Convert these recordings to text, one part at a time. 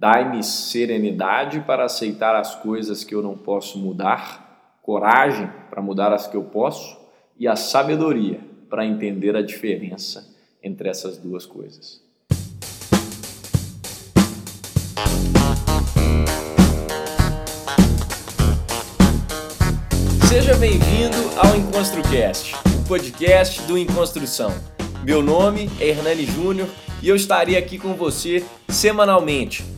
Dai-me serenidade para aceitar as coisas que eu não posso mudar, coragem para mudar as que eu posso e a sabedoria para entender a diferença entre essas duas coisas. Seja bem-vindo ao EnconstruCast, o podcast do Enconstrução. Meu nome é Hernani Júnior e eu estarei aqui com você semanalmente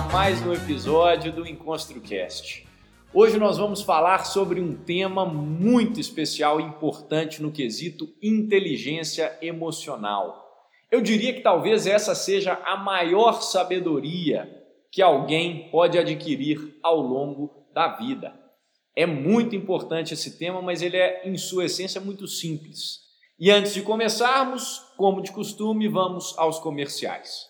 A mais um episódio do EnconstruCast. Hoje nós vamos falar sobre um tema muito especial e importante no quesito inteligência emocional. Eu diria que talvez essa seja a maior sabedoria que alguém pode adquirir ao longo da vida. É muito importante esse tema, mas ele é, em sua essência, muito simples. E antes de começarmos, como de costume, vamos aos comerciais.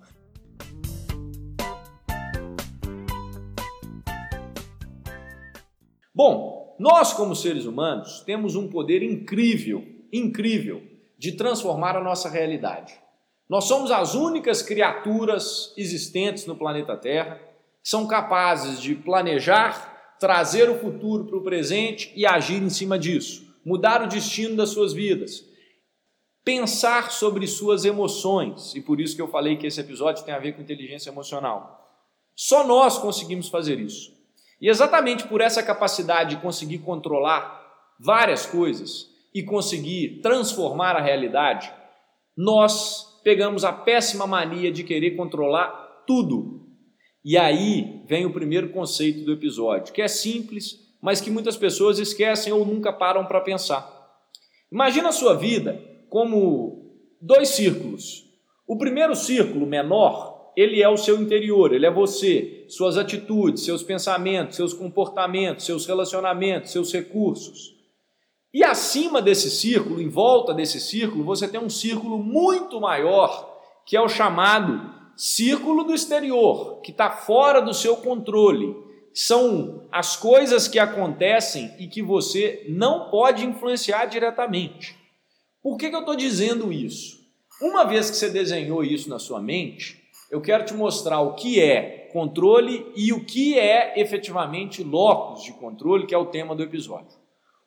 Bom, nós, como seres humanos, temos um poder incrível, incrível, de transformar a nossa realidade. Nós somos as únicas criaturas existentes no planeta Terra que são capazes de planejar, trazer o futuro para o presente e agir em cima disso, mudar o destino das suas vidas, pensar sobre suas emoções, e por isso que eu falei que esse episódio tem a ver com inteligência emocional. Só nós conseguimos fazer isso. E exatamente por essa capacidade de conseguir controlar várias coisas e conseguir transformar a realidade, nós pegamos a péssima mania de querer controlar tudo. E aí vem o primeiro conceito do episódio, que é simples, mas que muitas pessoas esquecem ou nunca param para pensar. Imagina a sua vida como dois círculos. O primeiro círculo menor ele é o seu interior, ele é você, suas atitudes, seus pensamentos, seus comportamentos, seus relacionamentos, seus recursos. E acima desse círculo, em volta desse círculo, você tem um círculo muito maior, que é o chamado círculo do exterior, que está fora do seu controle. São as coisas que acontecem e que você não pode influenciar diretamente. Por que, que eu estou dizendo isso? Uma vez que você desenhou isso na sua mente, eu quero te mostrar o que é controle e o que é efetivamente locus de controle, que é o tema do episódio.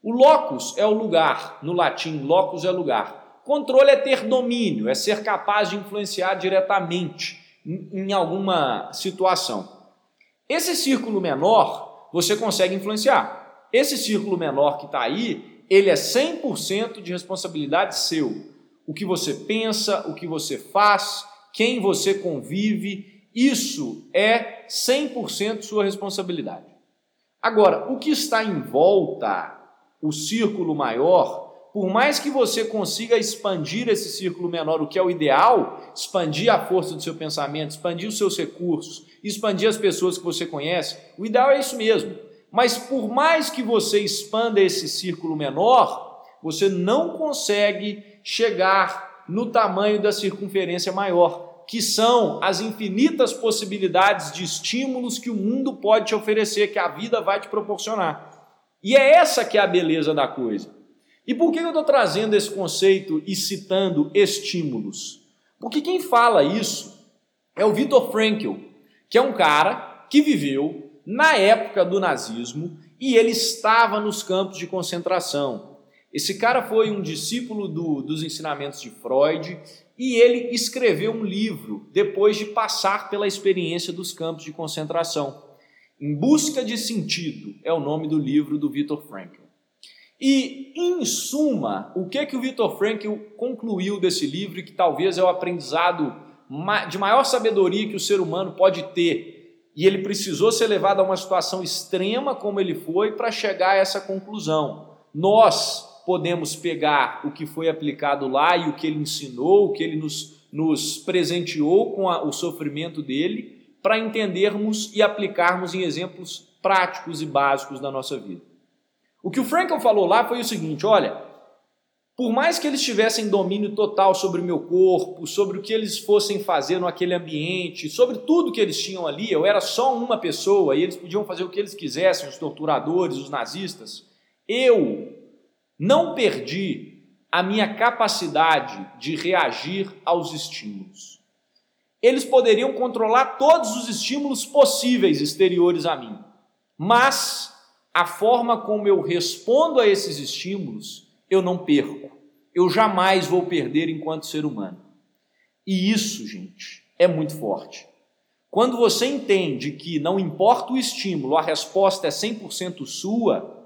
O locus é o lugar, no latim, locus é lugar. Controle é ter domínio, é ser capaz de influenciar diretamente em alguma situação. Esse círculo menor você consegue influenciar. Esse círculo menor que está aí, ele é 100% de responsabilidade seu. O que você pensa, o que você faz, quem você convive, isso é 100% sua responsabilidade. Agora, o que está em volta, o círculo maior, por mais que você consiga expandir esse círculo menor, o que é o ideal, expandir a força do seu pensamento, expandir os seus recursos, expandir as pessoas que você conhece, o ideal é isso mesmo. Mas por mais que você expanda esse círculo menor, você não consegue chegar no tamanho da circunferência maior, que são as infinitas possibilidades de estímulos que o mundo pode te oferecer, que a vida vai te proporcionar. E é essa que é a beleza da coisa. E por que eu estou trazendo esse conceito e citando estímulos? Porque quem fala isso é o Viktor Frankl, que é um cara que viveu na época do nazismo e ele estava nos campos de concentração. Esse cara foi um discípulo do, dos ensinamentos de Freud e ele escreveu um livro depois de passar pela experiência dos campos de concentração. Em Busca de Sentido é o nome do livro do Viktor Frankl. E, em suma, o que que o Viktor Frankl concluiu desse livro, que talvez é o aprendizado de maior sabedoria que o ser humano pode ter, e ele precisou ser levado a uma situação extrema como ele foi para chegar a essa conclusão. Nós podemos pegar o que foi aplicado lá e o que ele ensinou, o que ele nos, nos presenteou com a, o sofrimento dele, para entendermos e aplicarmos em exemplos práticos e básicos da nossa vida. O que o Frankel falou lá foi o seguinte: olha, por mais que eles tivessem domínio total sobre o meu corpo, sobre o que eles fossem fazer naquele ambiente, sobre tudo que eles tinham ali, eu era só uma pessoa e eles podiam fazer o que eles quisessem, os torturadores, os nazistas. Eu não perdi a minha capacidade de reagir aos estímulos. Eles poderiam controlar todos os estímulos possíveis exteriores a mim, mas a forma como eu respondo a esses estímulos, eu não perco. Eu jamais vou perder enquanto ser humano. E isso, gente, é muito forte. Quando você entende que não importa o estímulo, a resposta é 100% sua,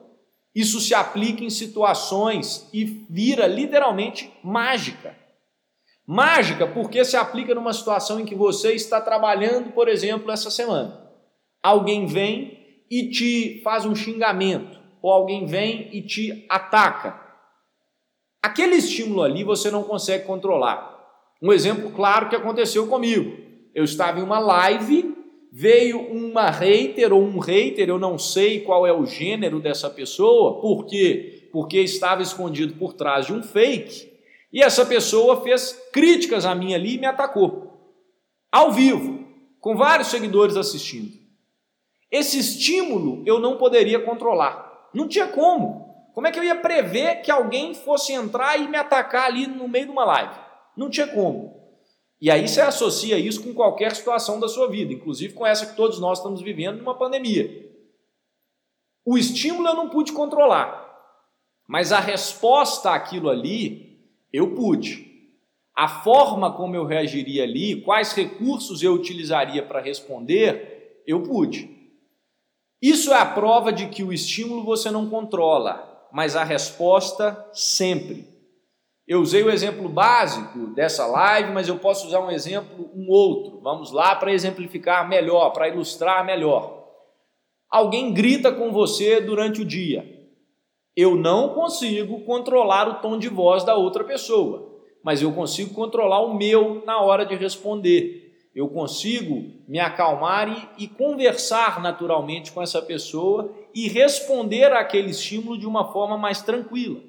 isso se aplica em situações e vira literalmente mágica. Mágica porque se aplica numa situação em que você está trabalhando, por exemplo, essa semana. Alguém vem e te faz um xingamento, ou alguém vem e te ataca. Aquele estímulo ali você não consegue controlar. Um exemplo claro que aconteceu comigo. Eu estava em uma live, veio uma hater ou um hater, eu não sei qual é o gênero dessa pessoa, por quê? Porque estava escondido por trás de um fake, e essa pessoa fez críticas a mim ali e me atacou. Ao vivo, com vários seguidores assistindo. Esse estímulo eu não poderia controlar. Não tinha como. Como é que eu ia prever que alguém fosse entrar e me atacar ali no meio de uma live? Não tinha como. E aí você associa isso com qualquer situação da sua vida, inclusive com essa que todos nós estamos vivendo numa pandemia. O estímulo eu não pude controlar, mas a resposta àquilo ali eu pude. A forma como eu reagiria ali, quais recursos eu utilizaria para responder, eu pude. Isso é a prova de que o estímulo você não controla, mas a resposta sempre. Eu usei o exemplo básico dessa live, mas eu posso usar um exemplo, um outro. Vamos lá para exemplificar melhor, para ilustrar melhor. Alguém grita com você durante o dia. Eu não consigo controlar o tom de voz da outra pessoa, mas eu consigo controlar o meu na hora de responder eu consigo me acalmar e, e, conversar naturalmente com essa pessoa e responder àquele estímulo de uma forma mais tranquila.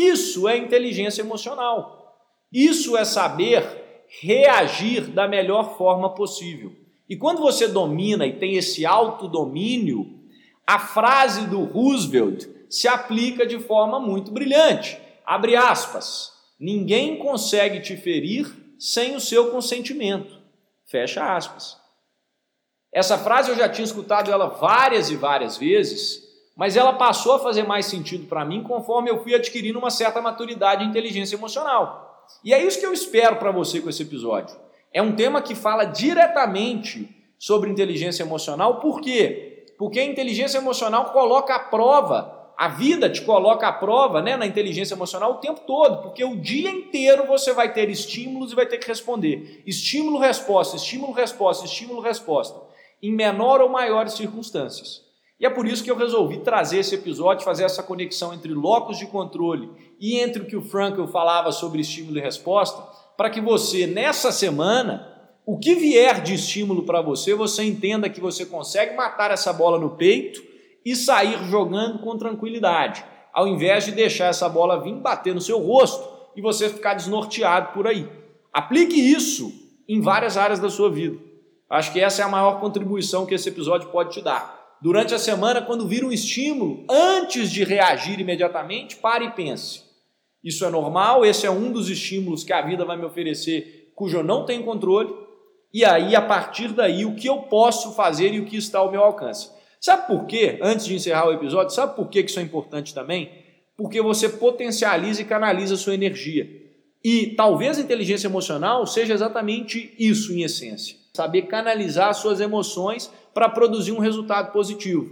Isso é inteligência emocional. Isso é saber reagir da melhor forma possível. E quando você domina e tem esse autodomínio, a frase do Roosevelt se aplica de forma muito brilhante. Abre aspas. Ninguém consegue te ferir sem o seu consentimento. Fecha aspas. Essa frase eu já tinha escutado ela várias e várias vezes, mas ela passou a fazer mais sentido para mim conforme eu fui adquirindo uma certa maturidade e inteligência emocional. E é isso que eu espero para você com esse episódio. É um tema que fala diretamente sobre inteligência emocional, por quê? Porque a inteligência emocional coloca à prova a vida te coloca à prova né, na inteligência emocional o tempo todo, porque o dia inteiro você vai ter estímulos e vai ter que responder. Estímulo, resposta, estímulo, resposta, estímulo, resposta, em menor ou maiores circunstâncias. E é por isso que eu resolvi trazer esse episódio, fazer essa conexão entre locos de controle e entre o que o Frankl falava sobre estímulo e resposta, para que você, nessa semana, o que vier de estímulo para você, você entenda que você consegue matar essa bola no peito e sair jogando com tranquilidade, ao invés de deixar essa bola vir bater no seu rosto e você ficar desnorteado por aí. Aplique isso em várias áreas da sua vida. Acho que essa é a maior contribuição que esse episódio pode te dar. Durante a semana, quando vir um estímulo, antes de reagir imediatamente, pare e pense. Isso é normal, esse é um dos estímulos que a vida vai me oferecer, cujo eu não tenho controle. E aí, a partir daí, o que eu posso fazer e o que está ao meu alcance. Sabe por quê? Antes de encerrar o episódio, sabe por quê que isso é importante também? Porque você potencializa e canaliza a sua energia. E talvez a inteligência emocional seja exatamente isso em essência. Saber canalizar suas emoções para produzir um resultado positivo.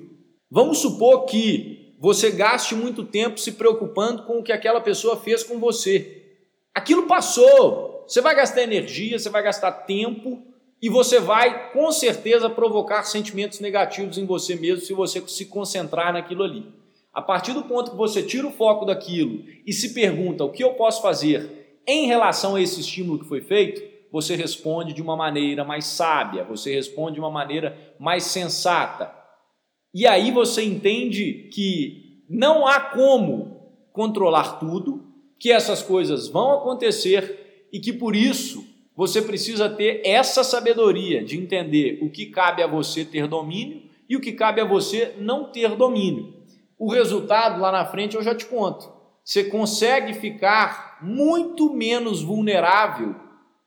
Vamos supor que você gaste muito tempo se preocupando com o que aquela pessoa fez com você. Aquilo passou. Você vai gastar energia, você vai gastar tempo e você vai com certeza provocar sentimentos negativos em você mesmo se você se concentrar naquilo ali. A partir do ponto que você tira o foco daquilo e se pergunta o que eu posso fazer em relação a esse estímulo que foi feito, você responde de uma maneira mais sábia, você responde de uma maneira mais sensata. E aí você entende que não há como controlar tudo, que essas coisas vão acontecer e que por isso você precisa ter essa sabedoria de entender o que cabe a você ter domínio e o que cabe a você não ter domínio. O resultado lá na frente eu já te conto. Você consegue ficar muito menos vulnerável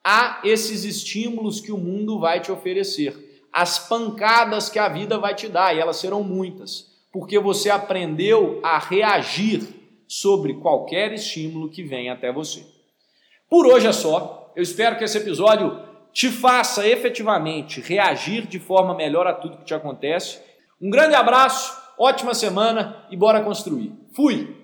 a esses estímulos que o mundo vai te oferecer, as pancadas que a vida vai te dar, e elas serão muitas, porque você aprendeu a reagir sobre qualquer estímulo que venha até você. Por hoje é só. Eu espero que esse episódio te faça efetivamente reagir de forma melhor a tudo que te acontece. Um grande abraço, ótima semana e bora construir. Fui!